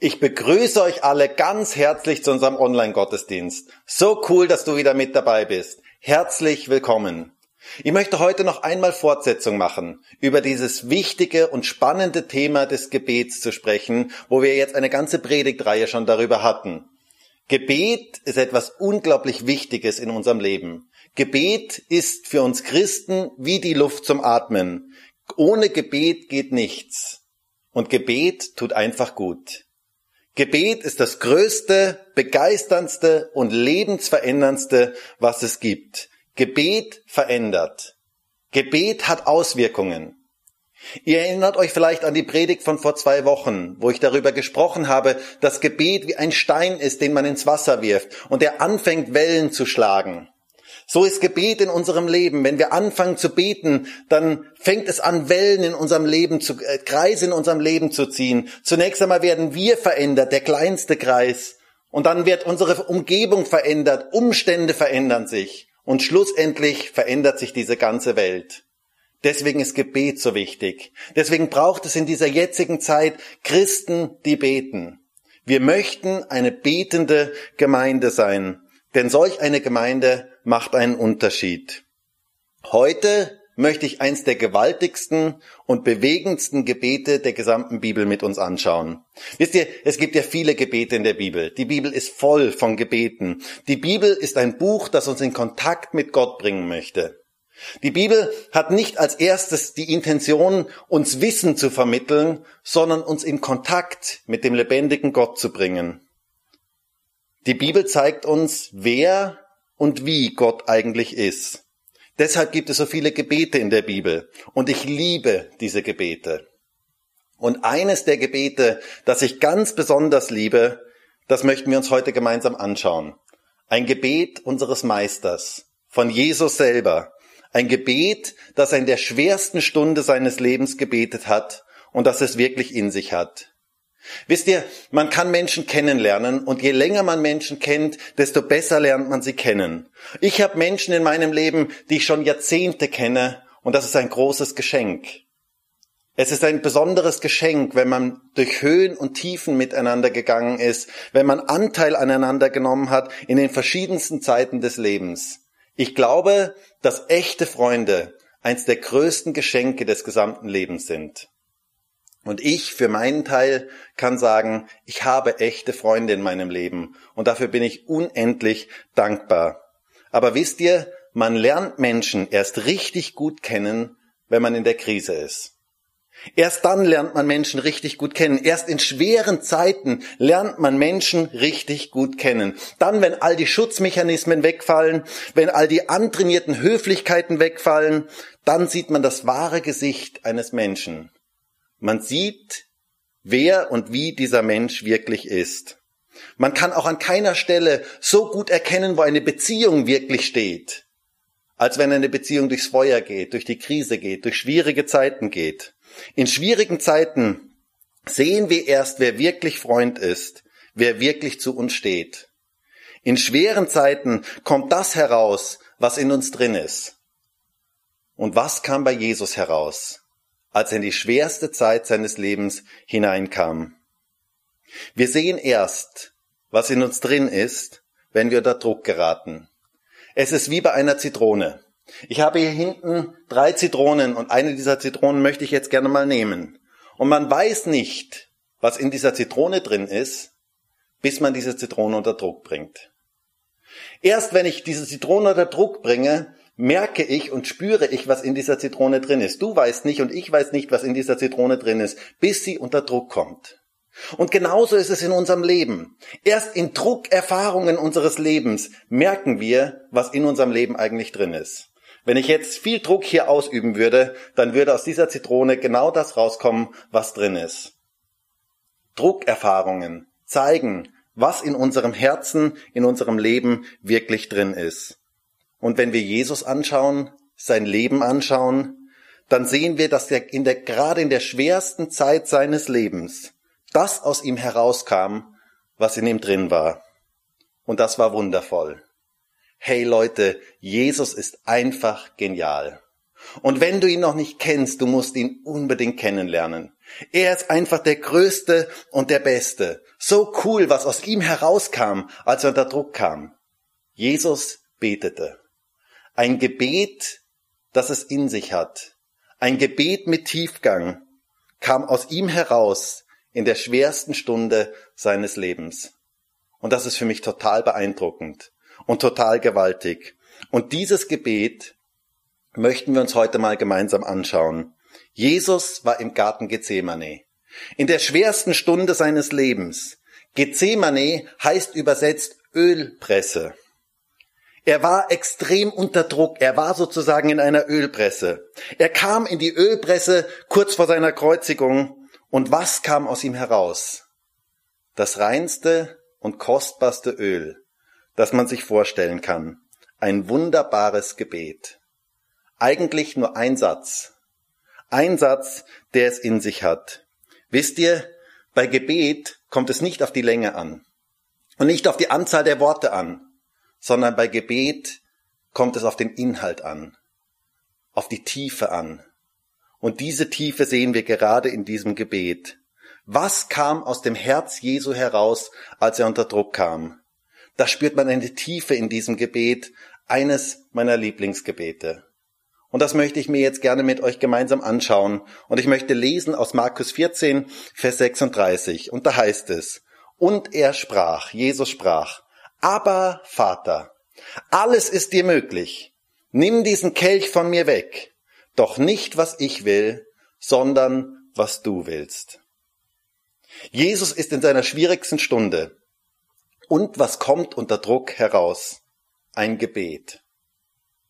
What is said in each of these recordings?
Ich begrüße euch alle ganz herzlich zu unserem Online-Gottesdienst. So cool, dass du wieder mit dabei bist. Herzlich willkommen. Ich möchte heute noch einmal Fortsetzung machen, über dieses wichtige und spannende Thema des Gebets zu sprechen, wo wir jetzt eine ganze Predigtreihe schon darüber hatten. Gebet ist etwas unglaublich Wichtiges in unserem Leben. Gebet ist für uns Christen wie die Luft zum Atmen. Ohne Gebet geht nichts. Und Gebet tut einfach gut. Gebet ist das größte, begeisterndste und lebensveränderndste, was es gibt. Gebet verändert. Gebet hat Auswirkungen. Ihr erinnert euch vielleicht an die Predigt von vor zwei Wochen, wo ich darüber gesprochen habe, dass Gebet wie ein Stein ist, den man ins Wasser wirft und der anfängt Wellen zu schlagen. So ist Gebet in unserem Leben. Wenn wir anfangen zu beten, dann fängt es an, Wellen in unserem Leben zu, äh, Kreise in unserem Leben zu ziehen. Zunächst einmal werden wir verändert, der kleinste Kreis. Und dann wird unsere Umgebung verändert, Umstände verändern sich. Und schlussendlich verändert sich diese ganze Welt. Deswegen ist Gebet so wichtig. Deswegen braucht es in dieser jetzigen Zeit Christen, die beten. Wir möchten eine betende Gemeinde sein. Denn solch eine Gemeinde macht einen Unterschied. Heute möchte ich eins der gewaltigsten und bewegendsten Gebete der gesamten Bibel mit uns anschauen. Wisst ihr, es gibt ja viele Gebete in der Bibel. Die Bibel ist voll von Gebeten. Die Bibel ist ein Buch, das uns in Kontakt mit Gott bringen möchte. Die Bibel hat nicht als erstes die Intention, uns Wissen zu vermitteln, sondern uns in Kontakt mit dem lebendigen Gott zu bringen. Die Bibel zeigt uns, wer und wie Gott eigentlich ist. Deshalb gibt es so viele Gebete in der Bibel und ich liebe diese Gebete. Und eines der Gebete, das ich ganz besonders liebe, das möchten wir uns heute gemeinsam anschauen. Ein Gebet unseres Meisters, von Jesus selber. Ein Gebet, das er in der schwersten Stunde seines Lebens gebetet hat und das es wirklich in sich hat. Wisst ihr, man kann Menschen kennenlernen und je länger man Menschen kennt, desto besser lernt man sie kennen. Ich habe Menschen in meinem Leben, die ich schon Jahrzehnte kenne und das ist ein großes Geschenk. Es ist ein besonderes Geschenk, wenn man durch Höhen und Tiefen miteinander gegangen ist, wenn man Anteil aneinander genommen hat in den verschiedensten Zeiten des Lebens. Ich glaube, dass echte Freunde eins der größten Geschenke des gesamten Lebens sind. Und ich für meinen Teil kann sagen, ich habe echte Freunde in meinem Leben und dafür bin ich unendlich dankbar. Aber wisst ihr, man lernt Menschen erst richtig gut kennen, wenn man in der Krise ist. Erst dann lernt man Menschen richtig gut kennen. Erst in schweren Zeiten lernt man Menschen richtig gut kennen. Dann, wenn all die Schutzmechanismen wegfallen, wenn all die antrainierten Höflichkeiten wegfallen, dann sieht man das wahre Gesicht eines Menschen. Man sieht, wer und wie dieser Mensch wirklich ist. Man kann auch an keiner Stelle so gut erkennen, wo eine Beziehung wirklich steht, als wenn eine Beziehung durchs Feuer geht, durch die Krise geht, durch schwierige Zeiten geht. In schwierigen Zeiten sehen wir erst, wer wirklich Freund ist, wer wirklich zu uns steht. In schweren Zeiten kommt das heraus, was in uns drin ist. Und was kam bei Jesus heraus? Als er in die schwerste Zeit seines Lebens hineinkam. Wir sehen erst, was in uns drin ist, wenn wir unter Druck geraten. Es ist wie bei einer Zitrone. Ich habe hier hinten drei Zitronen und eine dieser Zitronen möchte ich jetzt gerne mal nehmen. Und man weiß nicht, was in dieser Zitrone drin ist, bis man diese Zitrone unter Druck bringt. Erst wenn ich diese Zitrone unter Druck bringe, merke ich und spüre ich, was in dieser Zitrone drin ist. Du weißt nicht und ich weiß nicht, was in dieser Zitrone drin ist, bis sie unter Druck kommt. Und genauso ist es in unserem Leben. Erst in Druckerfahrungen unseres Lebens merken wir, was in unserem Leben eigentlich drin ist. Wenn ich jetzt viel Druck hier ausüben würde, dann würde aus dieser Zitrone genau das rauskommen, was drin ist. Druckerfahrungen zeigen, was in unserem Herzen, in unserem Leben wirklich drin ist. Und wenn wir Jesus anschauen, sein Leben anschauen, dann sehen wir, dass er in der, gerade in der schwersten Zeit seines Lebens das aus ihm herauskam, was in ihm drin war. Und das war wundervoll. Hey Leute, Jesus ist einfach genial. Und wenn du ihn noch nicht kennst, du musst ihn unbedingt kennenlernen. Er ist einfach der Größte und der Beste. So cool, was aus ihm herauskam, als er unter Druck kam. Jesus betete. Ein Gebet, das es in sich hat. Ein Gebet mit Tiefgang kam aus ihm heraus in der schwersten Stunde seines Lebens. Und das ist für mich total beeindruckend und total gewaltig. Und dieses Gebet möchten wir uns heute mal gemeinsam anschauen. Jesus war im Garten Gethsemane. In der schwersten Stunde seines Lebens. Gethsemane heißt übersetzt Ölpresse. Er war extrem unter Druck. Er war sozusagen in einer Ölpresse. Er kam in die Ölpresse kurz vor seiner Kreuzigung. Und was kam aus ihm heraus? Das reinste und kostbarste Öl, das man sich vorstellen kann. Ein wunderbares Gebet. Eigentlich nur ein Satz. Ein Satz, der es in sich hat. Wisst ihr, bei Gebet kommt es nicht auf die Länge an und nicht auf die Anzahl der Worte an, sondern bei Gebet kommt es auf den Inhalt an, auf die Tiefe an. Und diese Tiefe sehen wir gerade in diesem Gebet. Was kam aus dem Herz Jesu heraus, als er unter Druck kam? Da spürt man eine Tiefe in diesem Gebet, eines meiner Lieblingsgebete. Und das möchte ich mir jetzt gerne mit euch gemeinsam anschauen. Und ich möchte lesen aus Markus 14, Vers 36. Und da heißt es, und er sprach, Jesus sprach, aber Vater, alles ist dir möglich. Nimm diesen Kelch von mir weg. Doch nicht, was ich will, sondern was du willst. Jesus ist in seiner schwierigsten Stunde. Und was kommt unter Druck heraus? Ein Gebet.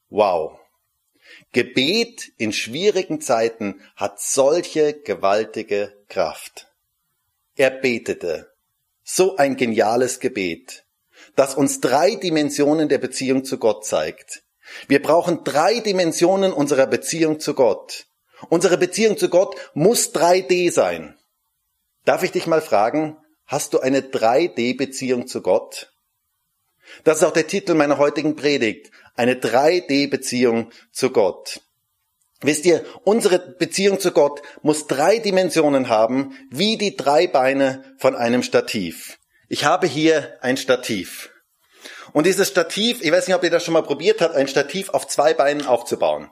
Wow. Gebet in schwierigen Zeiten hat solche gewaltige Kraft. Er betete. So ein geniales Gebet, das uns drei Dimensionen der Beziehung zu Gott zeigt. Wir brauchen drei Dimensionen unserer Beziehung zu Gott. Unsere Beziehung zu Gott muss 3D sein. Darf ich dich mal fragen, hast du eine 3D-Beziehung zu Gott? Das ist auch der Titel meiner heutigen Predigt. Eine 3D-Beziehung zu Gott. Wisst ihr, unsere Beziehung zu Gott muss drei Dimensionen haben, wie die drei Beine von einem Stativ. Ich habe hier ein Stativ. Und dieses Stativ, ich weiß nicht, ob ihr das schon mal probiert habt, ein Stativ auf zwei Beinen aufzubauen.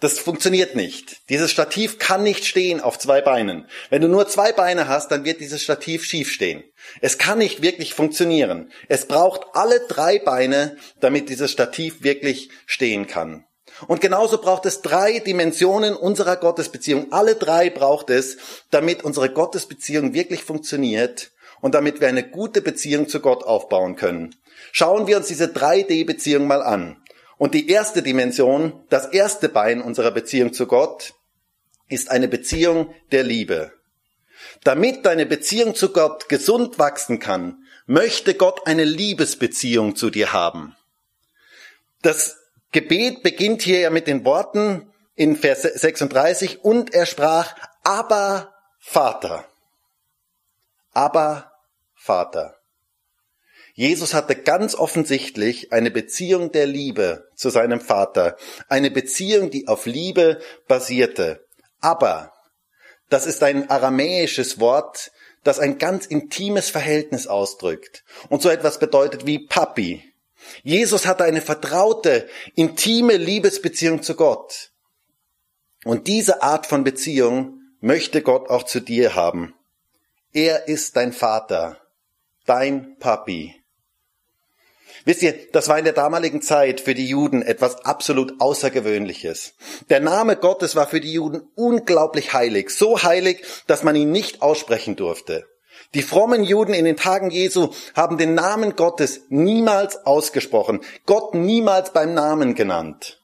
Das funktioniert nicht. Dieses Stativ kann nicht stehen auf zwei Beinen. Wenn du nur zwei Beine hast, dann wird dieses Stativ schief stehen. Es kann nicht wirklich funktionieren. Es braucht alle drei Beine, damit dieses Stativ wirklich stehen kann. Und genauso braucht es drei Dimensionen unserer Gottesbeziehung. Alle drei braucht es, damit unsere Gottesbeziehung wirklich funktioniert und damit wir eine gute Beziehung zu Gott aufbauen können. Schauen wir uns diese 3D-Beziehung mal an. Und die erste Dimension, das erste Bein unserer Beziehung zu Gott, ist eine Beziehung der Liebe. Damit deine Beziehung zu Gott gesund wachsen kann, möchte Gott eine Liebesbeziehung zu dir haben. Das Gebet beginnt hier ja mit den Worten in Vers 36 und er sprach, aber Vater. Aber Vater. Jesus hatte ganz offensichtlich eine Beziehung der Liebe zu seinem Vater, eine Beziehung, die auf Liebe basierte. Aber, das ist ein aramäisches Wort, das ein ganz intimes Verhältnis ausdrückt und so etwas bedeutet wie Papi. Jesus hatte eine vertraute, intime Liebesbeziehung zu Gott. Und diese Art von Beziehung möchte Gott auch zu dir haben. Er ist dein Vater, dein Papi. Wisst ihr, das war in der damaligen Zeit für die Juden etwas absolut Außergewöhnliches. Der Name Gottes war für die Juden unglaublich heilig, so heilig, dass man ihn nicht aussprechen durfte. Die frommen Juden in den Tagen Jesu haben den Namen Gottes niemals ausgesprochen, Gott niemals beim Namen genannt.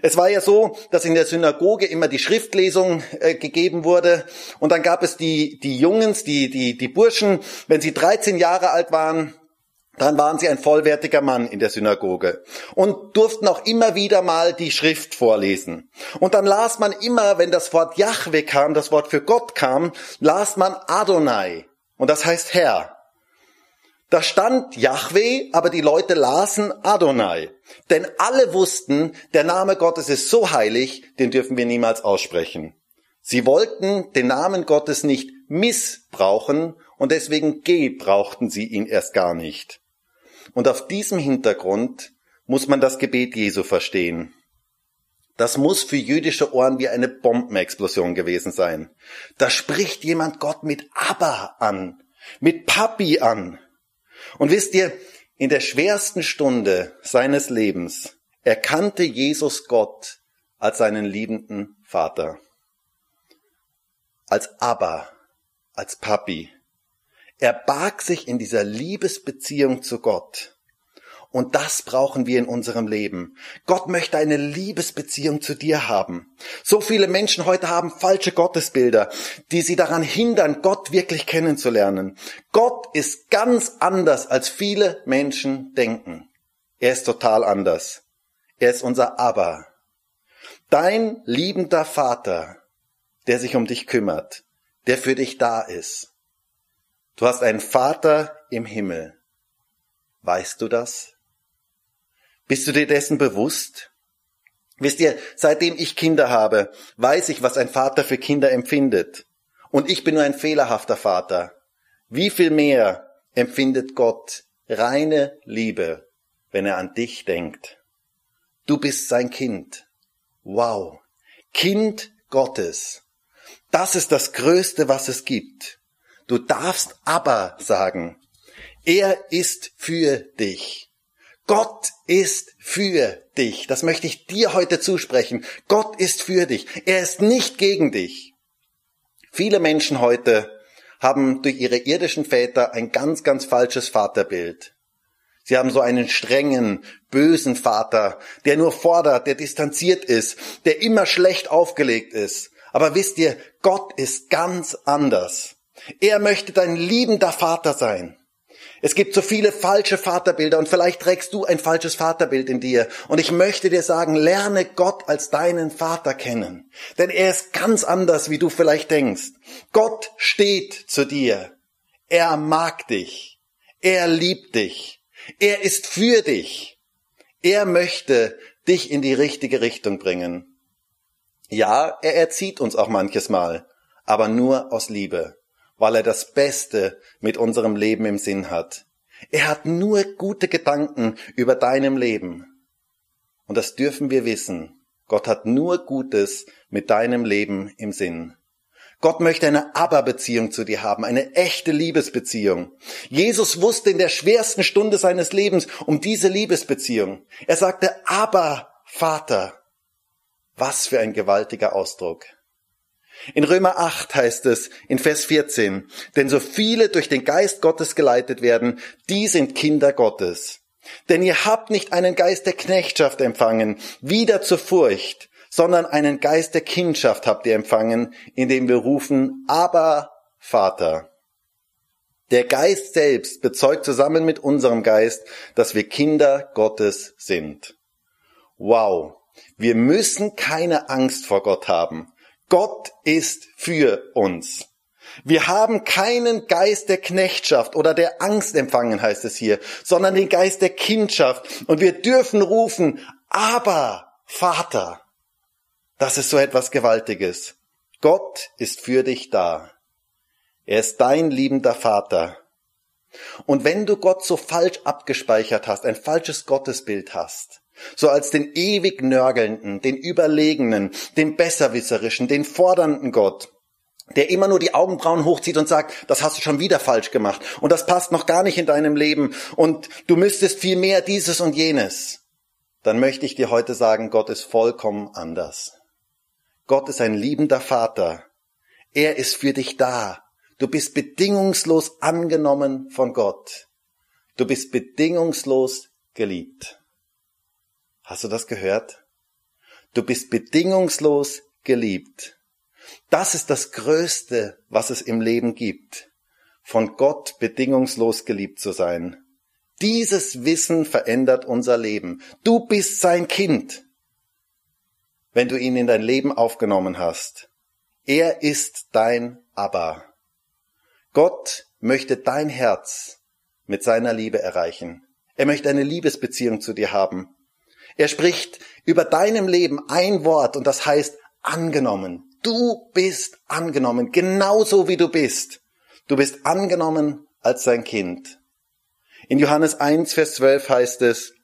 Es war ja so, dass in der Synagoge immer die Schriftlesung äh, gegeben wurde und dann gab es die, die Jungens, die, die, die Burschen, wenn sie 13 Jahre alt waren, dann waren sie ein vollwertiger Mann in der Synagoge und durften auch immer wieder mal die Schrift vorlesen. Und dann las man immer, wenn das Wort Yahweh kam, das Wort für Gott kam, las man Adonai. Und das heißt Herr. Da stand Yahweh, aber die Leute lasen Adonai. Denn alle wussten, der Name Gottes ist so heilig, den dürfen wir niemals aussprechen. Sie wollten den Namen Gottes nicht missbrauchen und deswegen gebrauchten sie ihn erst gar nicht. Und auf diesem Hintergrund muss man das Gebet Jesu verstehen. Das muss für jüdische Ohren wie eine Bombenexplosion gewesen sein. Da spricht jemand Gott mit Abba an, mit Papi an. Und wisst ihr, in der schwersten Stunde seines Lebens erkannte Jesus Gott als seinen liebenden Vater. Als Abba, als Papi. Er barg sich in dieser Liebesbeziehung zu Gott. Und das brauchen wir in unserem Leben. Gott möchte eine Liebesbeziehung zu dir haben. So viele Menschen heute haben falsche Gottesbilder, die sie daran hindern, Gott wirklich kennenzulernen. Gott ist ganz anders, als viele Menschen denken. Er ist total anders. Er ist unser Aber. Dein liebender Vater, der sich um dich kümmert, der für dich da ist. Du hast einen Vater im Himmel. Weißt du das? Bist du dir dessen bewusst? Wisst ihr, seitdem ich Kinder habe, weiß ich, was ein Vater für Kinder empfindet. Und ich bin nur ein fehlerhafter Vater. Wie viel mehr empfindet Gott reine Liebe, wenn er an dich denkt? Du bist sein Kind. Wow. Kind Gottes. Das ist das Größte, was es gibt. Du darfst aber sagen, er ist für dich. Gott ist für dich. Das möchte ich dir heute zusprechen. Gott ist für dich. Er ist nicht gegen dich. Viele Menschen heute haben durch ihre irdischen Väter ein ganz, ganz falsches Vaterbild. Sie haben so einen strengen, bösen Vater, der nur fordert, der distanziert ist, der immer schlecht aufgelegt ist. Aber wisst ihr, Gott ist ganz anders. Er möchte dein liebender Vater sein. Es gibt so viele falsche Vaterbilder und vielleicht trägst du ein falsches Vaterbild in dir. Und ich möchte dir sagen, lerne Gott als deinen Vater kennen. Denn er ist ganz anders, wie du vielleicht denkst. Gott steht zu dir. Er mag dich. Er liebt dich. Er ist für dich. Er möchte dich in die richtige Richtung bringen. Ja, er erzieht uns auch manches Mal, aber nur aus Liebe weil er das Beste mit unserem Leben im Sinn hat. Er hat nur gute Gedanken über deinem Leben. Und das dürfen wir wissen. Gott hat nur Gutes mit deinem Leben im Sinn. Gott möchte eine Aber-Beziehung zu dir haben, eine echte Liebesbeziehung. Jesus wusste in der schwersten Stunde seines Lebens um diese Liebesbeziehung. Er sagte, Aber, Vater. Was für ein gewaltiger Ausdruck. In Römer 8 heißt es in Vers 14, denn so viele durch den Geist Gottes geleitet werden, die sind Kinder Gottes. Denn ihr habt nicht einen Geist der Knechtschaft empfangen, wieder zur Furcht, sondern einen Geist der Kindschaft habt ihr empfangen, indem wir rufen, aber Vater. Der Geist selbst bezeugt zusammen mit unserem Geist, dass wir Kinder Gottes sind. Wow. Wir müssen keine Angst vor Gott haben. Gott ist für uns. Wir haben keinen Geist der Knechtschaft oder der Angst empfangen, heißt es hier, sondern den Geist der Kindschaft. Und wir dürfen rufen, aber Vater. Das ist so etwas Gewaltiges. Gott ist für dich da. Er ist dein liebender Vater. Und wenn du Gott so falsch abgespeichert hast, ein falsches Gottesbild hast, so als den ewig Nörgelnden, den Überlegenen, den Besserwisserischen, den fordernden Gott, der immer nur die Augenbrauen hochzieht und sagt, das hast du schon wieder falsch gemacht und das passt noch gar nicht in deinem Leben und du müsstest viel mehr dieses und jenes, dann möchte ich dir heute sagen, Gott ist vollkommen anders. Gott ist ein liebender Vater. Er ist für dich da. Du bist bedingungslos angenommen von Gott. Du bist bedingungslos geliebt. Hast du das gehört? Du bist bedingungslos geliebt. Das ist das Größte, was es im Leben gibt. Von Gott bedingungslos geliebt zu sein. Dieses Wissen verändert unser Leben. Du bist sein Kind, wenn du ihn in dein Leben aufgenommen hast. Er ist dein Abba. Gott möchte dein Herz mit seiner Liebe erreichen. Er möchte eine Liebesbeziehung zu dir haben. Er spricht über deinem Leben ein Wort und das heißt angenommen. Du bist angenommen, genauso wie du bist. Du bist angenommen als sein Kind. In Johannes 1, Vers 12 heißt es,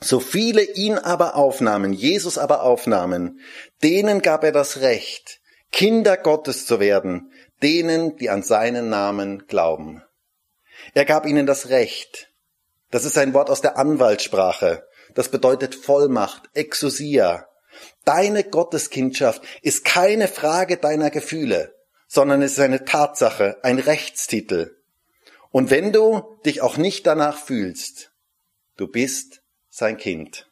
so viele ihn aber aufnahmen, Jesus aber aufnahmen, denen gab er das Recht, Kinder Gottes zu werden, denen, die an seinen Namen glauben. Er gab ihnen das Recht. Das ist ein Wort aus der Anwaltssprache. Das bedeutet Vollmacht, Exousia. Deine Gotteskindschaft ist keine Frage deiner Gefühle, sondern es ist eine Tatsache, ein Rechtstitel. Und wenn du dich auch nicht danach fühlst, du bist sein Kind.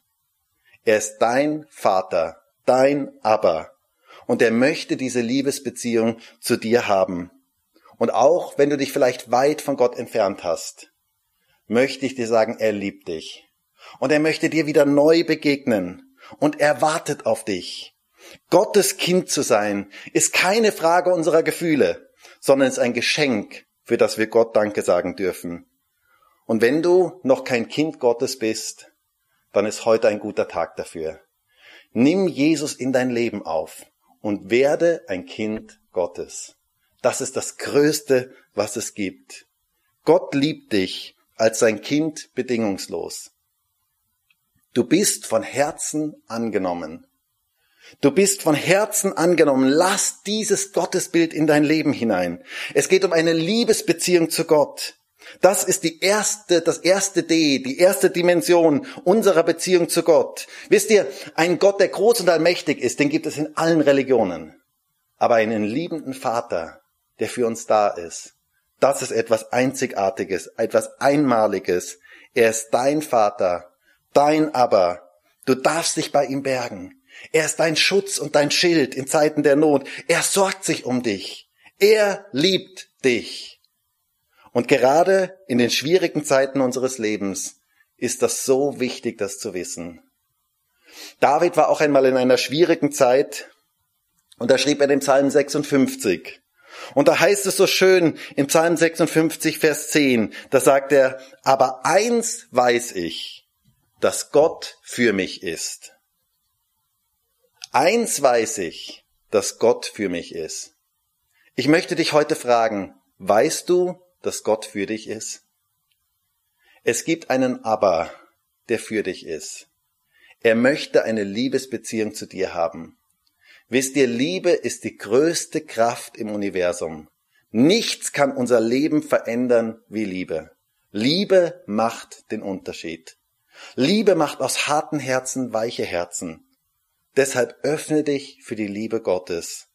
Er ist dein Vater, dein Abba. Und er möchte diese Liebesbeziehung zu dir haben. Und auch wenn du dich vielleicht weit von Gott entfernt hast, möchte ich dir sagen, er liebt dich. Und er möchte dir wieder neu begegnen. Und er wartet auf dich. Gottes Kind zu sein, ist keine Frage unserer Gefühle, sondern ist ein Geschenk, für das wir Gott Danke sagen dürfen. Und wenn du noch kein Kind Gottes bist, dann ist heute ein guter Tag dafür. Nimm Jesus in dein Leben auf und werde ein Kind Gottes. Das ist das Größte, was es gibt. Gott liebt dich als sein Kind bedingungslos. Du bist von Herzen angenommen. Du bist von Herzen angenommen. Lass dieses Gottesbild in dein Leben hinein. Es geht um eine Liebesbeziehung zu Gott. Das ist die erste, das erste D, die erste Dimension unserer Beziehung zu Gott. Wisst ihr, ein Gott, der groß und allmächtig ist, den gibt es in allen Religionen. Aber einen liebenden Vater, der für uns da ist, das ist etwas Einzigartiges, etwas Einmaliges. Er ist dein Vater, dein Aber. Du darfst dich bei ihm bergen. Er ist dein Schutz und dein Schild in Zeiten der Not. Er sorgt sich um dich. Er liebt dich. Und gerade in den schwierigen Zeiten unseres Lebens ist das so wichtig, das zu wissen. David war auch einmal in einer schwierigen Zeit und da schrieb er den Psalm 56. Und da heißt es so schön im Psalm 56, Vers 10, da sagt er, aber eins weiß ich, dass Gott für mich ist. Eins weiß ich, dass Gott für mich ist. Ich möchte dich heute fragen, weißt du, dass Gott für dich ist? Es gibt einen Aber, der für dich ist. Er möchte eine Liebesbeziehung zu dir haben. Wisst ihr, Liebe ist die größte Kraft im Universum. Nichts kann unser Leben verändern wie Liebe. Liebe macht den Unterschied. Liebe macht aus harten Herzen weiche Herzen. Deshalb öffne dich für die Liebe Gottes.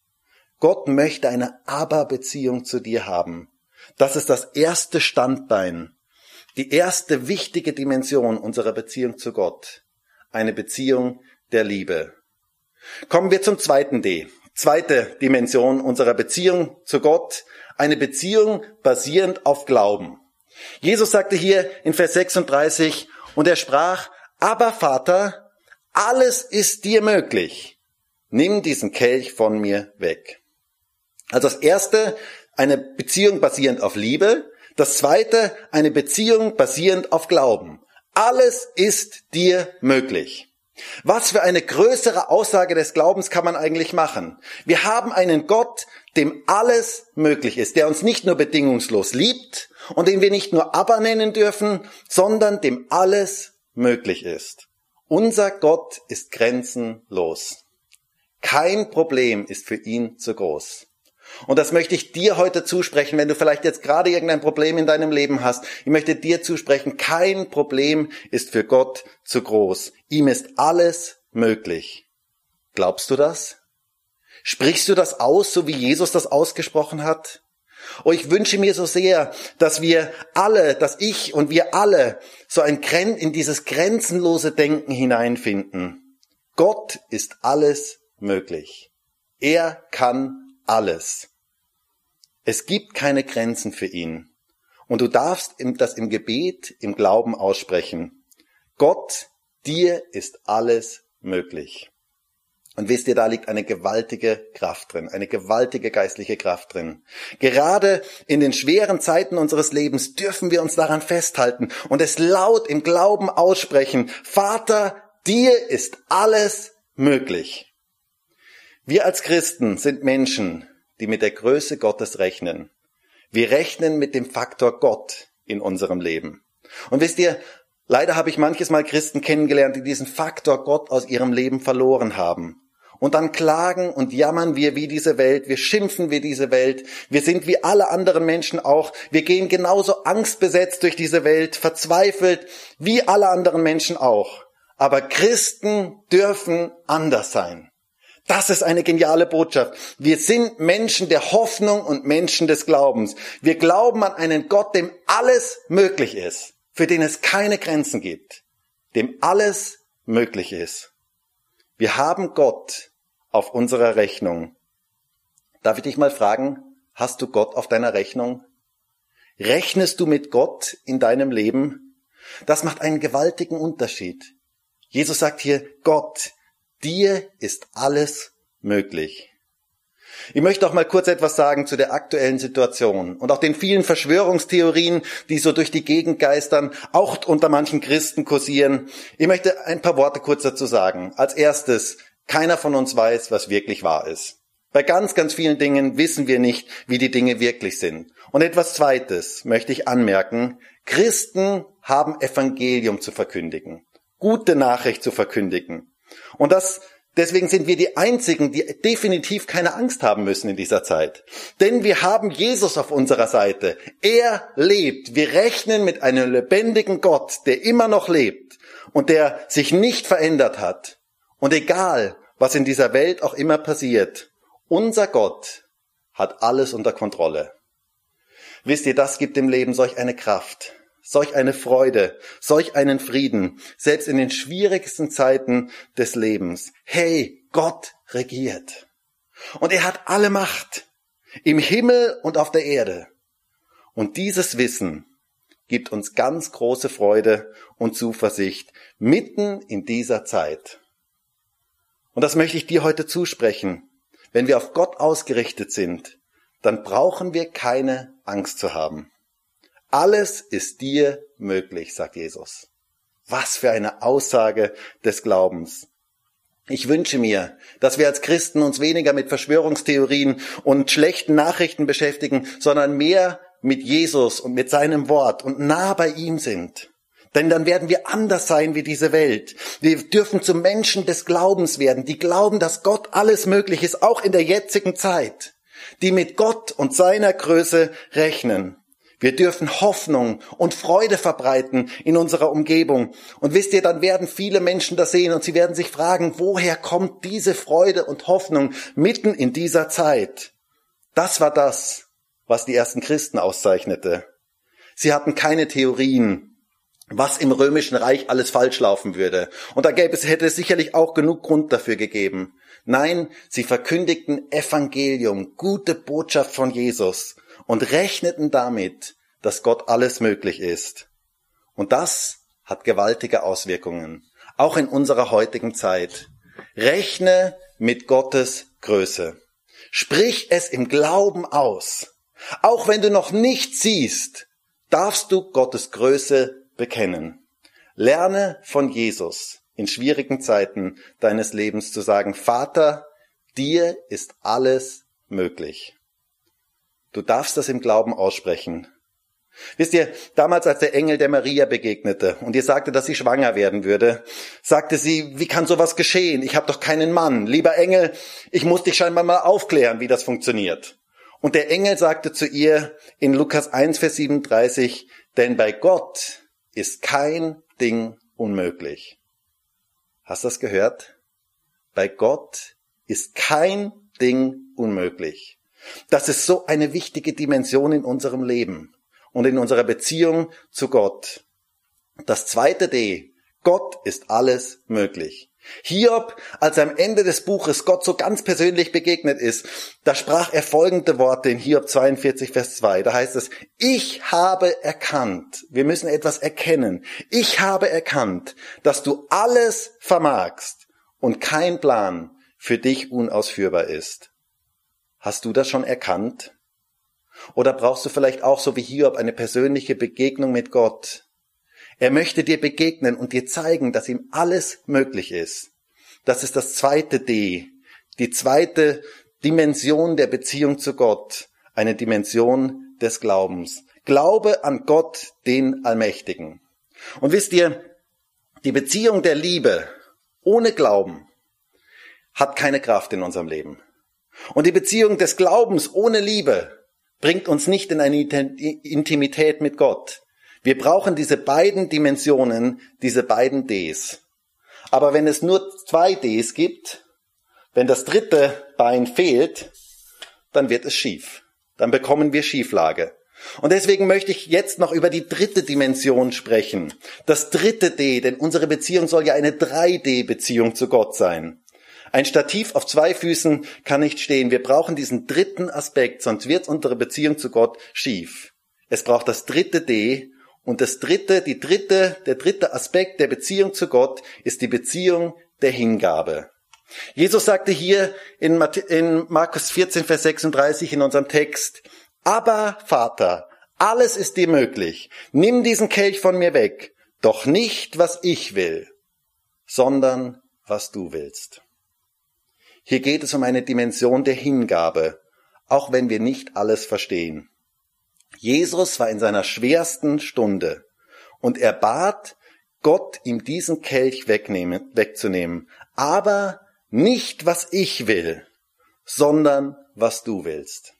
Gott möchte eine Aber-Beziehung zu dir haben. Das ist das erste Standbein, die erste wichtige Dimension unserer Beziehung zu Gott. Eine Beziehung der Liebe. Kommen wir zum zweiten D. Zweite Dimension unserer Beziehung zu Gott. Eine Beziehung basierend auf Glauben. Jesus sagte hier in Vers 36, und er sprach, aber Vater, alles ist dir möglich. Nimm diesen Kelch von mir weg. Also das erste, eine Beziehung basierend auf Liebe. Das zweite, eine Beziehung basierend auf Glauben. Alles ist dir möglich. Was für eine größere Aussage des Glaubens kann man eigentlich machen? Wir haben einen Gott, dem alles möglich ist, der uns nicht nur bedingungslos liebt und den wir nicht nur aber nennen dürfen, sondern dem alles möglich ist. Unser Gott ist grenzenlos. Kein Problem ist für ihn zu groß. Und das möchte ich dir heute zusprechen, wenn du vielleicht jetzt gerade irgendein Problem in deinem Leben hast. Ich möchte dir zusprechen, kein Problem ist für Gott zu groß. Ihm ist alles möglich. Glaubst du das? Sprichst du das aus, so wie Jesus das ausgesprochen hat? Oh, ich wünsche mir so sehr, dass wir alle, dass ich und wir alle so ein Gren in dieses grenzenlose Denken hineinfinden. Gott ist alles möglich. Er kann alles. Es gibt keine Grenzen für ihn. Und du darfst das im Gebet, im Glauben aussprechen. Gott, dir ist alles möglich. Und wisst ihr, da liegt eine gewaltige Kraft drin, eine gewaltige geistliche Kraft drin. Gerade in den schweren Zeiten unseres Lebens dürfen wir uns daran festhalten und es laut im Glauben aussprechen. Vater, dir ist alles möglich. Wir als Christen sind Menschen, die mit der Größe Gottes rechnen. Wir rechnen mit dem Faktor Gott in unserem Leben. Und wisst ihr, leider habe ich manches Mal Christen kennengelernt, die diesen Faktor Gott aus ihrem Leben verloren haben. Und dann klagen und jammern wir wie diese Welt, wir schimpfen wie diese Welt, wir sind wie alle anderen Menschen auch, wir gehen genauso angstbesetzt durch diese Welt, verzweifelt wie alle anderen Menschen auch. Aber Christen dürfen anders sein. Das ist eine geniale Botschaft. Wir sind Menschen der Hoffnung und Menschen des Glaubens. Wir glauben an einen Gott, dem alles möglich ist, für den es keine Grenzen gibt, dem alles möglich ist. Wir haben Gott auf unserer Rechnung. Darf ich dich mal fragen, hast du Gott auf deiner Rechnung? Rechnest du mit Gott in deinem Leben? Das macht einen gewaltigen Unterschied. Jesus sagt hier, Gott, dir ist alles möglich. Ich möchte auch mal kurz etwas sagen zu der aktuellen Situation und auch den vielen Verschwörungstheorien, die so durch die Gegend geistern, auch unter manchen Christen kursieren. Ich möchte ein paar Worte kurz dazu sagen. Als erstes, keiner von uns weiß, was wirklich wahr ist. Bei ganz, ganz vielen Dingen wissen wir nicht, wie die Dinge wirklich sind. Und etwas Zweites möchte ich anmerken. Christen haben Evangelium zu verkündigen. Gute Nachricht zu verkündigen. Und das Deswegen sind wir die Einzigen, die definitiv keine Angst haben müssen in dieser Zeit. Denn wir haben Jesus auf unserer Seite. Er lebt. Wir rechnen mit einem lebendigen Gott, der immer noch lebt und der sich nicht verändert hat. Und egal, was in dieser Welt auch immer passiert, unser Gott hat alles unter Kontrolle. Wisst ihr, das gibt dem Leben solch eine Kraft solch eine Freude, solch einen Frieden, selbst in den schwierigsten Zeiten des Lebens. Hey, Gott regiert. Und er hat alle Macht im Himmel und auf der Erde. Und dieses Wissen gibt uns ganz große Freude und Zuversicht mitten in dieser Zeit. Und das möchte ich dir heute zusprechen. Wenn wir auf Gott ausgerichtet sind, dann brauchen wir keine Angst zu haben. Alles ist dir möglich, sagt Jesus. Was für eine Aussage des Glaubens. Ich wünsche mir, dass wir als Christen uns weniger mit Verschwörungstheorien und schlechten Nachrichten beschäftigen, sondern mehr mit Jesus und mit seinem Wort und nah bei ihm sind. Denn dann werden wir anders sein wie diese Welt. Wir dürfen zu Menschen des Glaubens werden, die glauben, dass Gott alles möglich ist, auch in der jetzigen Zeit, die mit Gott und seiner Größe rechnen. Wir dürfen Hoffnung und Freude verbreiten in unserer Umgebung. Und wisst ihr, dann werden viele Menschen das sehen und sie werden sich fragen, woher kommt diese Freude und Hoffnung mitten in dieser Zeit? Das war das, was die ersten Christen auszeichnete. Sie hatten keine Theorien, was im römischen Reich alles falsch laufen würde. Und da gäbe es, hätte es sicherlich auch genug Grund dafür gegeben. Nein, sie verkündigten Evangelium, gute Botschaft von Jesus und rechneten damit, dass Gott alles möglich ist. Und das hat gewaltige Auswirkungen, auch in unserer heutigen Zeit. Rechne mit Gottes Größe. Sprich es im Glauben aus. Auch wenn du noch nicht siehst, darfst du Gottes Größe bekennen. Lerne von Jesus in schwierigen Zeiten deines Lebens zu sagen, Vater, dir ist alles möglich. Du darfst das im Glauben aussprechen. Wisst ihr, damals als der Engel der Maria begegnete und ihr sagte, dass sie schwanger werden würde, sagte sie, wie kann sowas geschehen? Ich habe doch keinen Mann. Lieber Engel, ich muss dich scheinbar mal aufklären, wie das funktioniert. Und der Engel sagte zu ihr in Lukas 1, Vers 37, denn bei Gott ist kein Ding unmöglich. Hast du das gehört? Bei Gott ist kein Ding unmöglich. Das ist so eine wichtige Dimension in unserem Leben und in unserer Beziehung zu Gott. Das zweite D. Gott ist alles möglich. Hiob, als er am Ende des Buches Gott so ganz persönlich begegnet ist, da sprach er folgende Worte in Hiob 42, Vers 2. Da heißt es, ich habe erkannt, wir müssen etwas erkennen, ich habe erkannt, dass du alles vermagst und kein Plan für dich unausführbar ist. Hast du das schon erkannt? Oder brauchst du vielleicht auch so wie Hiob eine persönliche Begegnung mit Gott? Er möchte dir begegnen und dir zeigen, dass ihm alles möglich ist. Das ist das zweite D. Die zweite Dimension der Beziehung zu Gott, eine Dimension des Glaubens. Glaube an Gott, den Allmächtigen. Und wisst ihr, die Beziehung der Liebe ohne Glauben hat keine Kraft in unserem Leben. Und die Beziehung des Glaubens ohne Liebe bringt uns nicht in eine Intimität mit Gott. Wir brauchen diese beiden Dimensionen, diese beiden Ds. Aber wenn es nur zwei Ds gibt, wenn das dritte Bein fehlt, dann wird es schief. Dann bekommen wir Schieflage. Und deswegen möchte ich jetzt noch über die dritte Dimension sprechen. Das dritte D, denn unsere Beziehung soll ja eine 3D-Beziehung zu Gott sein. Ein Stativ auf zwei Füßen kann nicht stehen. Wir brauchen diesen dritten Aspekt, sonst wird unsere Beziehung zu Gott schief. Es braucht das dritte D und das dritte, die dritte, der dritte Aspekt der Beziehung zu Gott ist die Beziehung der Hingabe. Jesus sagte hier in Markus 14, Vers 36 in unserem Text, aber Vater, alles ist dir möglich. Nimm diesen Kelch von mir weg. Doch nicht, was ich will, sondern was du willst. Hier geht es um eine Dimension der Hingabe, auch wenn wir nicht alles verstehen. Jesus war in seiner schwersten Stunde und er bat Gott, ihm diesen Kelch wegnehmen, wegzunehmen. Aber nicht, was ich will, sondern was du willst.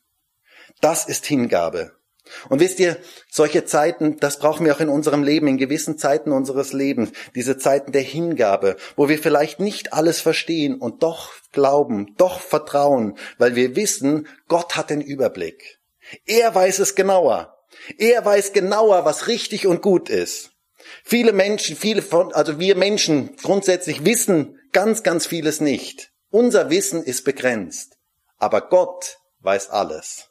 Das ist Hingabe. Und wisst ihr, solche Zeiten, das brauchen wir auch in unserem Leben, in gewissen Zeiten unseres Lebens, diese Zeiten der Hingabe, wo wir vielleicht nicht alles verstehen und doch glauben, doch vertrauen, weil wir wissen, Gott hat den Überblick. Er weiß es genauer. Er weiß genauer, was richtig und gut ist. Viele Menschen, viele von, also wir Menschen grundsätzlich wissen ganz, ganz vieles nicht. Unser Wissen ist begrenzt. Aber Gott weiß alles.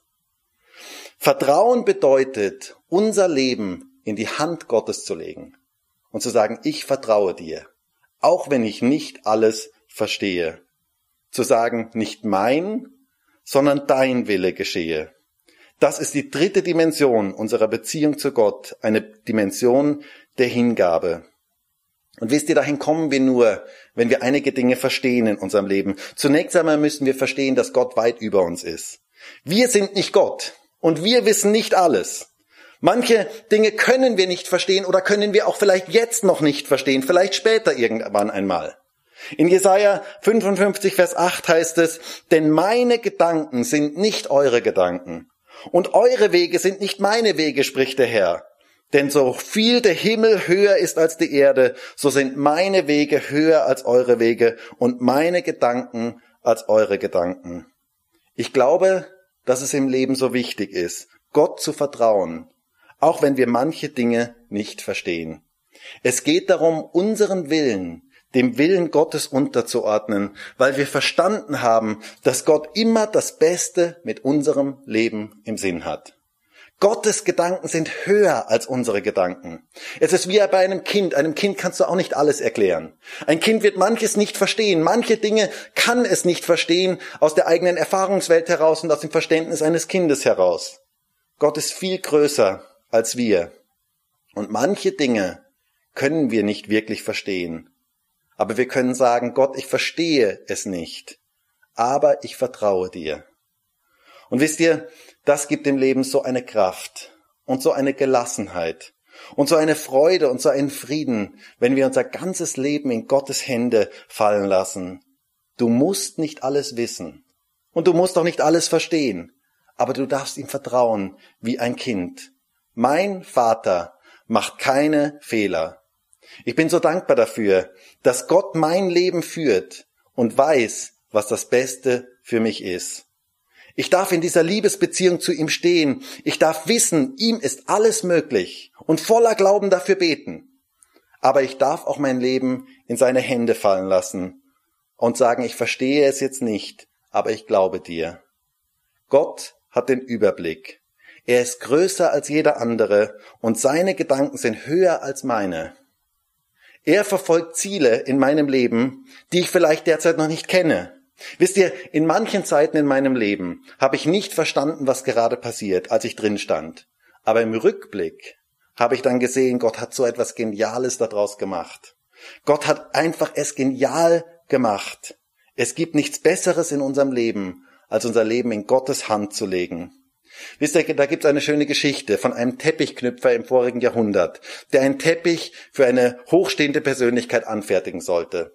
Vertrauen bedeutet, unser Leben in die Hand Gottes zu legen und zu sagen, ich vertraue dir, auch wenn ich nicht alles verstehe. Zu sagen, nicht mein, sondern dein Wille geschehe. Das ist die dritte Dimension unserer Beziehung zu Gott, eine Dimension der Hingabe. Und wisst ihr, dahin kommen wir nur, wenn wir einige Dinge verstehen in unserem Leben. Zunächst einmal müssen wir verstehen, dass Gott weit über uns ist. Wir sind nicht Gott. Und wir wissen nicht alles. Manche Dinge können wir nicht verstehen oder können wir auch vielleicht jetzt noch nicht verstehen, vielleicht später irgendwann einmal. In Jesaja 55, Vers 8 heißt es, denn meine Gedanken sind nicht eure Gedanken und eure Wege sind nicht meine Wege, spricht der Herr. Denn so viel der Himmel höher ist als die Erde, so sind meine Wege höher als eure Wege und meine Gedanken als eure Gedanken. Ich glaube, dass es im Leben so wichtig ist, Gott zu vertrauen, auch wenn wir manche Dinge nicht verstehen. Es geht darum, unseren Willen dem Willen Gottes unterzuordnen, weil wir verstanden haben, dass Gott immer das Beste mit unserem Leben im Sinn hat. Gottes Gedanken sind höher als unsere Gedanken. Es ist wie bei einem Kind. Einem Kind kannst du auch nicht alles erklären. Ein Kind wird manches nicht verstehen. Manche Dinge kann es nicht verstehen aus der eigenen Erfahrungswelt heraus und aus dem Verständnis eines Kindes heraus. Gott ist viel größer als wir. Und manche Dinge können wir nicht wirklich verstehen. Aber wir können sagen, Gott, ich verstehe es nicht. Aber ich vertraue dir. Und wisst ihr, das gibt dem Leben so eine Kraft und so eine Gelassenheit und so eine Freude und so einen Frieden, wenn wir unser ganzes Leben in Gottes Hände fallen lassen. Du musst nicht alles wissen und du musst auch nicht alles verstehen, aber du darfst ihm vertrauen wie ein Kind. Mein Vater macht keine Fehler. Ich bin so dankbar dafür, dass Gott mein Leben führt und weiß, was das Beste für mich ist. Ich darf in dieser Liebesbeziehung zu ihm stehen. Ich darf wissen, ihm ist alles möglich und voller Glauben dafür beten. Aber ich darf auch mein Leben in seine Hände fallen lassen und sagen, ich verstehe es jetzt nicht, aber ich glaube dir. Gott hat den Überblick. Er ist größer als jeder andere und seine Gedanken sind höher als meine. Er verfolgt Ziele in meinem Leben, die ich vielleicht derzeit noch nicht kenne. Wisst ihr, in manchen Zeiten in meinem Leben habe ich nicht verstanden, was gerade passiert, als ich drin stand. Aber im Rückblick habe ich dann gesehen, Gott hat so etwas Geniales daraus gemacht. Gott hat einfach es genial gemacht. Es gibt nichts Besseres in unserem Leben, als unser Leben in Gottes Hand zu legen. Wisst ihr, da gibt es eine schöne Geschichte von einem Teppichknüpfer im vorigen Jahrhundert, der einen Teppich für eine hochstehende Persönlichkeit anfertigen sollte.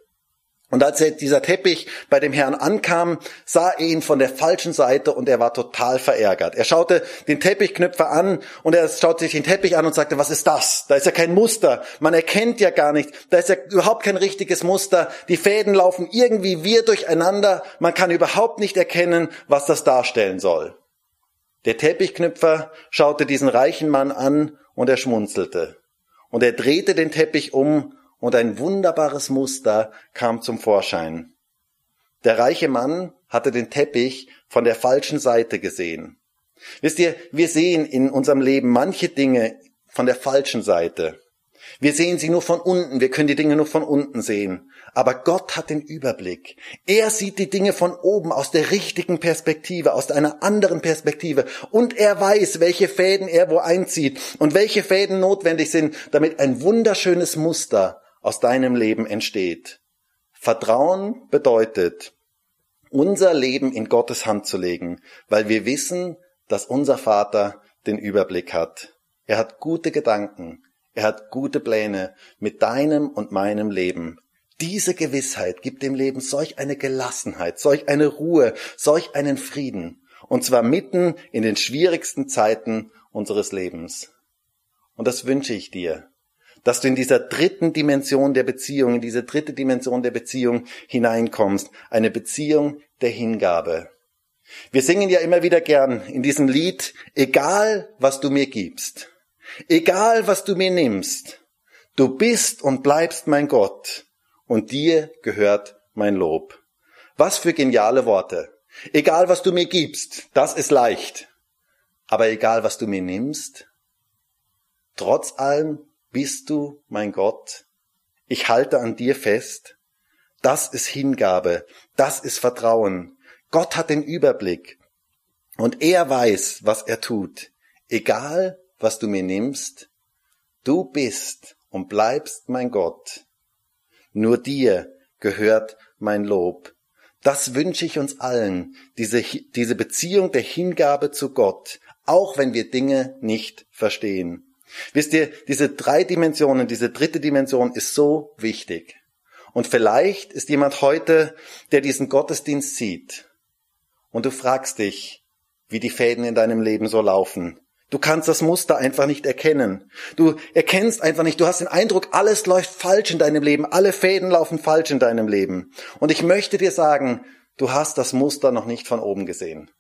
Und als dieser Teppich bei dem Herrn ankam, sah er ihn von der falschen Seite und er war total verärgert. Er schaute den Teppichknüpfer an und er schaute sich den Teppich an und sagte, was ist das? Da ist ja kein Muster. Man erkennt ja gar nicht. Da ist ja überhaupt kein richtiges Muster. Die Fäden laufen irgendwie wir durcheinander. Man kann überhaupt nicht erkennen, was das darstellen soll. Der Teppichknüpfer schaute diesen reichen Mann an und er schmunzelte. Und er drehte den Teppich um und ein wunderbares Muster kam zum Vorschein. Der reiche Mann hatte den Teppich von der falschen Seite gesehen. Wisst ihr, wir sehen in unserem Leben manche Dinge von der falschen Seite. Wir sehen sie nur von unten, wir können die Dinge nur von unten sehen. Aber Gott hat den Überblick. Er sieht die Dinge von oben, aus der richtigen Perspektive, aus einer anderen Perspektive. Und er weiß, welche Fäden er wo einzieht und welche Fäden notwendig sind, damit ein wunderschönes Muster aus deinem Leben entsteht. Vertrauen bedeutet, unser Leben in Gottes Hand zu legen, weil wir wissen, dass unser Vater den Überblick hat. Er hat gute Gedanken. Er hat gute Pläne mit deinem und meinem Leben. Diese Gewissheit gibt dem Leben solch eine Gelassenheit, solch eine Ruhe, solch einen Frieden. Und zwar mitten in den schwierigsten Zeiten unseres Lebens. Und das wünsche ich dir, dass du in dieser dritten Dimension der Beziehung, in diese dritte Dimension der Beziehung hineinkommst. Eine Beziehung der Hingabe. Wir singen ja immer wieder gern in diesem Lied, egal was du mir gibst, egal was du mir nimmst, du bist und bleibst mein Gott und dir gehört mein Lob. Was für geniale Worte. Egal was du mir gibst, das ist leicht. Aber egal was du mir nimmst, trotz allem bist du mein Gott. Ich halte an dir fest. Das ist Hingabe. Das ist Vertrauen. Gott hat den Überblick. Und er weiß, was er tut. Egal, was du mir nimmst, du bist und bleibst mein Gott. Nur dir gehört mein Lob. Das wünsche ich uns allen, diese, diese Beziehung der Hingabe zu Gott, auch wenn wir Dinge nicht verstehen. Wisst ihr, diese drei Dimensionen, diese dritte Dimension ist so wichtig. Und vielleicht ist jemand heute, der diesen Gottesdienst sieht und du fragst dich, wie die Fäden in deinem Leben so laufen. Du kannst das Muster einfach nicht erkennen. Du erkennst einfach nicht, du hast den Eindruck, alles läuft falsch in deinem Leben, alle Fäden laufen falsch in deinem Leben. Und ich möchte dir sagen, du hast das Muster noch nicht von oben gesehen.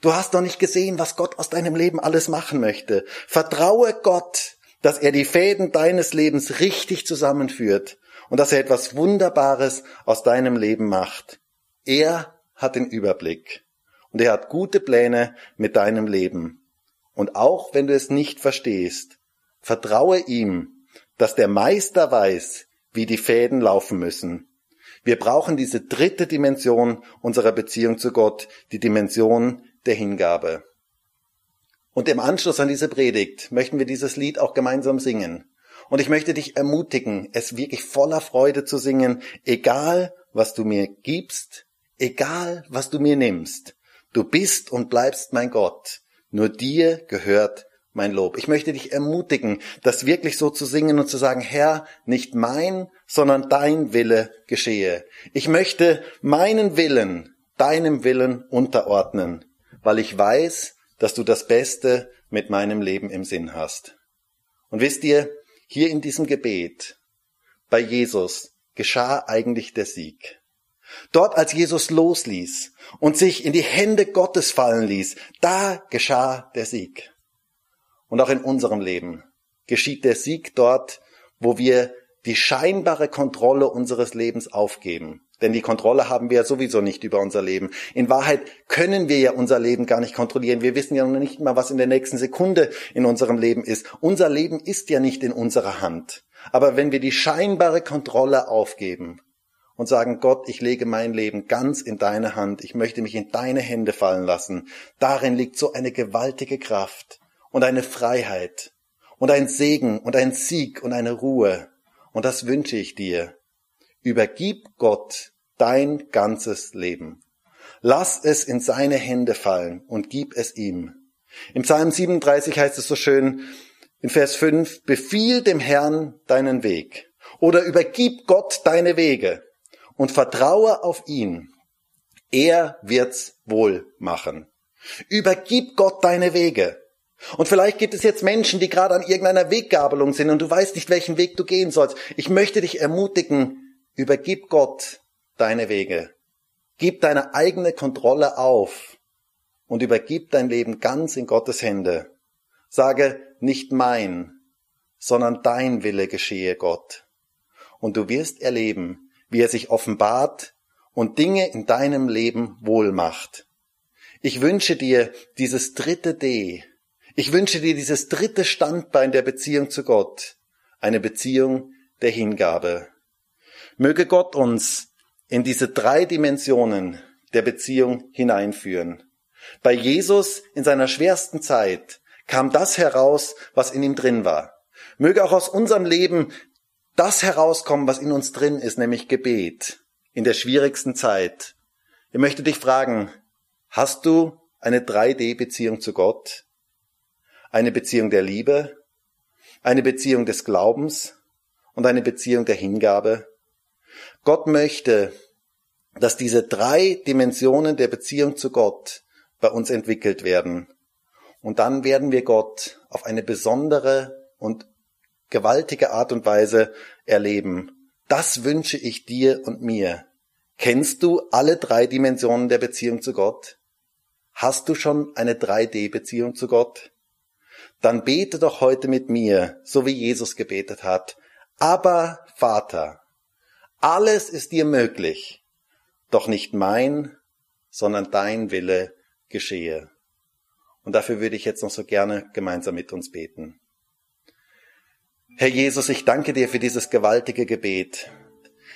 Du hast noch nicht gesehen, was Gott aus deinem Leben alles machen möchte. Vertraue Gott, dass er die Fäden deines Lebens richtig zusammenführt und dass er etwas Wunderbares aus deinem Leben macht. Er hat den Überblick und er hat gute Pläne mit deinem Leben. Und auch wenn du es nicht verstehst, vertraue ihm, dass der Meister weiß, wie die Fäden laufen müssen. Wir brauchen diese dritte Dimension unserer Beziehung zu Gott, die Dimension der Hingabe. Und im Anschluss an diese Predigt möchten wir dieses Lied auch gemeinsam singen. Und ich möchte dich ermutigen, es wirklich voller Freude zu singen, egal was du mir gibst, egal was du mir nimmst. Du bist und bleibst mein Gott. Nur dir gehört mein Lob. Ich möchte dich ermutigen, das wirklich so zu singen und zu sagen, Herr, nicht mein, sondern dein Wille geschehe. Ich möchte meinen Willen deinem Willen unterordnen, weil ich weiß, dass du das Beste mit meinem Leben im Sinn hast. Und wisst ihr, hier in diesem Gebet bei Jesus geschah eigentlich der Sieg. Dort, als Jesus losließ und sich in die Hände Gottes fallen ließ, da geschah der Sieg. Und auch in unserem Leben geschieht der Sieg dort, wo wir die scheinbare Kontrolle unseres Lebens aufgeben. Denn die Kontrolle haben wir ja sowieso nicht über unser Leben. In Wahrheit können wir ja unser Leben gar nicht kontrollieren. Wir wissen ja noch nicht mal, was in der nächsten Sekunde in unserem Leben ist. Unser Leben ist ja nicht in unserer Hand. Aber wenn wir die scheinbare Kontrolle aufgeben, und sagen, Gott, ich lege mein Leben ganz in deine Hand, ich möchte mich in deine Hände fallen lassen. Darin liegt so eine gewaltige Kraft und eine Freiheit und ein Segen und ein Sieg und eine Ruhe. Und das wünsche ich dir. Übergib Gott dein ganzes Leben. Lass es in seine Hände fallen und gib es ihm. Im Psalm 37 heißt es so schön in Vers 5, befiehl dem Herrn deinen Weg oder übergib Gott deine Wege und vertraue auf ihn. Er wird's wohl machen. Übergib Gott deine Wege. Und vielleicht gibt es jetzt Menschen, die gerade an irgendeiner Weggabelung sind und du weißt nicht, welchen Weg du gehen sollst. Ich möchte dich ermutigen, übergib Gott deine Wege. Gib deine eigene Kontrolle auf und übergib dein Leben ganz in Gottes Hände. Sage, nicht mein, sondern dein Wille geschehe, Gott. Und du wirst erleben, wie er sich offenbart und Dinge in deinem Leben wohl macht. Ich wünsche dir dieses dritte D. Ich wünsche dir dieses dritte Standbein der Beziehung zu Gott. Eine Beziehung der Hingabe. Möge Gott uns in diese drei Dimensionen der Beziehung hineinführen. Bei Jesus in seiner schwersten Zeit kam das heraus, was in ihm drin war. Möge auch aus unserem Leben das herauskommen, was in uns drin ist, nämlich Gebet in der schwierigsten Zeit. Ich möchte dich fragen, hast du eine 3D-Beziehung zu Gott? Eine Beziehung der Liebe? Eine Beziehung des Glaubens? Und eine Beziehung der Hingabe? Gott möchte, dass diese drei Dimensionen der Beziehung zu Gott bei uns entwickelt werden. Und dann werden wir Gott auf eine besondere und gewaltige Art und Weise erleben. Das wünsche ich dir und mir. Kennst du alle drei Dimensionen der Beziehung zu Gott? Hast du schon eine 3D-Beziehung zu Gott? Dann bete doch heute mit mir, so wie Jesus gebetet hat. Aber Vater, alles ist dir möglich, doch nicht mein, sondern dein Wille geschehe. Und dafür würde ich jetzt noch so gerne gemeinsam mit uns beten. Herr Jesus, ich danke dir für dieses gewaltige Gebet.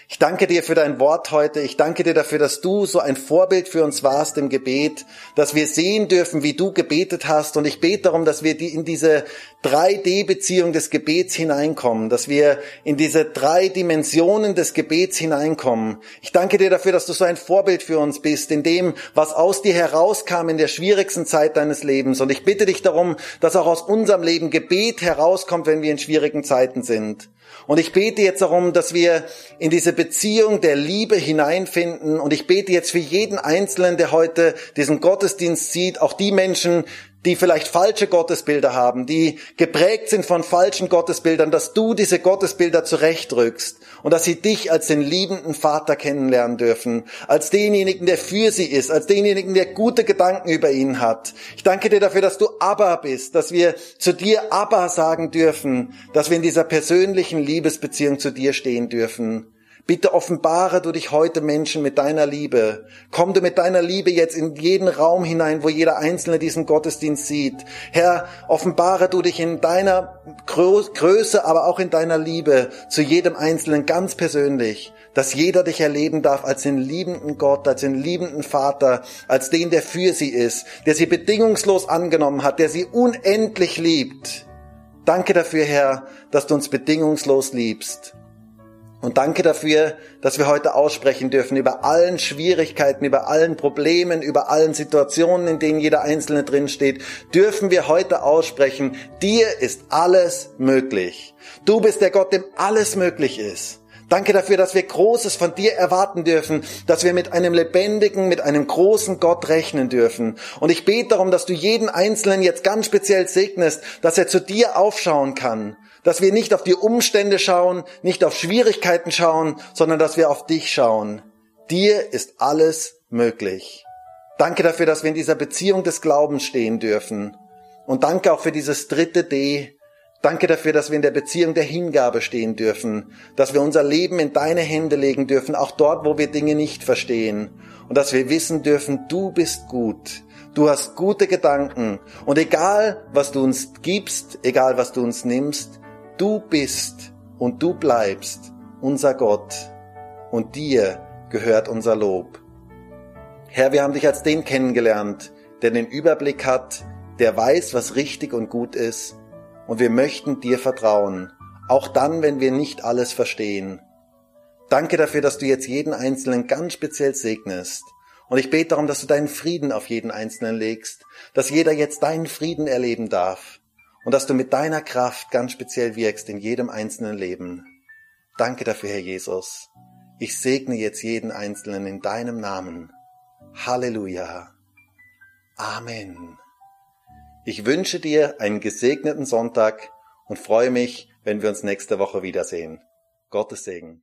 Ich danke dir für dein Wort heute. Ich danke dir dafür, dass du so ein Vorbild für uns warst im Gebet, dass wir sehen dürfen, wie du gebetet hast. Und ich bete darum, dass wir in diese 3D-Beziehung des Gebets hineinkommen, dass wir in diese drei Dimensionen des Gebets hineinkommen. Ich danke dir dafür, dass du so ein Vorbild für uns bist, in dem, was aus dir herauskam in der schwierigsten Zeit deines Lebens. Und ich bitte dich darum, dass auch aus unserem Leben Gebet herauskommt, wenn wir in schwierigen Zeiten sind. Und ich bete jetzt darum, dass wir in diese Beziehung der Liebe hineinfinden. Und ich bete jetzt für jeden Einzelnen, der heute diesen Gottesdienst sieht, auch die Menschen, die vielleicht falsche Gottesbilder haben, die geprägt sind von falschen Gottesbildern, dass du diese Gottesbilder zurechtrückst und dass sie dich als den liebenden Vater kennenlernen dürfen, als denjenigen, der für sie ist, als denjenigen, der gute Gedanken über ihn hat. Ich danke dir dafür, dass du Abba bist, dass wir zu dir Abba sagen dürfen, dass wir in dieser persönlichen Liebesbeziehung zu dir stehen dürfen. Bitte offenbare du dich heute Menschen mit deiner Liebe. Komm du mit deiner Liebe jetzt in jeden Raum hinein, wo jeder Einzelne diesen Gottesdienst sieht. Herr, offenbare du dich in deiner Größe, aber auch in deiner Liebe zu jedem Einzelnen ganz persönlich, dass jeder dich erleben darf als den liebenden Gott, als den liebenden Vater, als den, der für sie ist, der sie bedingungslos angenommen hat, der sie unendlich liebt. Danke dafür, Herr, dass du uns bedingungslos liebst. Und danke dafür, dass wir heute aussprechen dürfen über allen Schwierigkeiten, über allen Problemen, über allen Situationen, in denen jeder Einzelne drinsteht, dürfen wir heute aussprechen, dir ist alles möglich. Du bist der Gott, dem alles möglich ist. Danke dafür, dass wir Großes von dir erwarten dürfen, dass wir mit einem lebendigen, mit einem großen Gott rechnen dürfen. Und ich bete darum, dass du jeden Einzelnen jetzt ganz speziell segnest, dass er zu dir aufschauen kann dass wir nicht auf die Umstände schauen, nicht auf Schwierigkeiten schauen, sondern dass wir auf dich schauen. Dir ist alles möglich. Danke dafür, dass wir in dieser Beziehung des Glaubens stehen dürfen. Und danke auch für dieses dritte D. Danke dafür, dass wir in der Beziehung der Hingabe stehen dürfen, dass wir unser Leben in deine Hände legen dürfen, auch dort, wo wir Dinge nicht verstehen. Und dass wir wissen dürfen, du bist gut. Du hast gute Gedanken. Und egal, was du uns gibst, egal, was du uns nimmst, Du bist und du bleibst unser Gott und dir gehört unser Lob. Herr, wir haben dich als den kennengelernt, der den Überblick hat, der weiß, was richtig und gut ist, und wir möchten dir vertrauen, auch dann, wenn wir nicht alles verstehen. Danke dafür, dass du jetzt jeden Einzelnen ganz speziell segnest. Und ich bete darum, dass du deinen Frieden auf jeden Einzelnen legst, dass jeder jetzt deinen Frieden erleben darf und dass du mit deiner Kraft ganz speziell wirkst in jedem einzelnen Leben. Danke dafür, Herr Jesus. Ich segne jetzt jeden Einzelnen in deinem Namen. Halleluja. Amen. Ich wünsche dir einen gesegneten Sonntag und freue mich, wenn wir uns nächste Woche wiedersehen. Gottes Segen.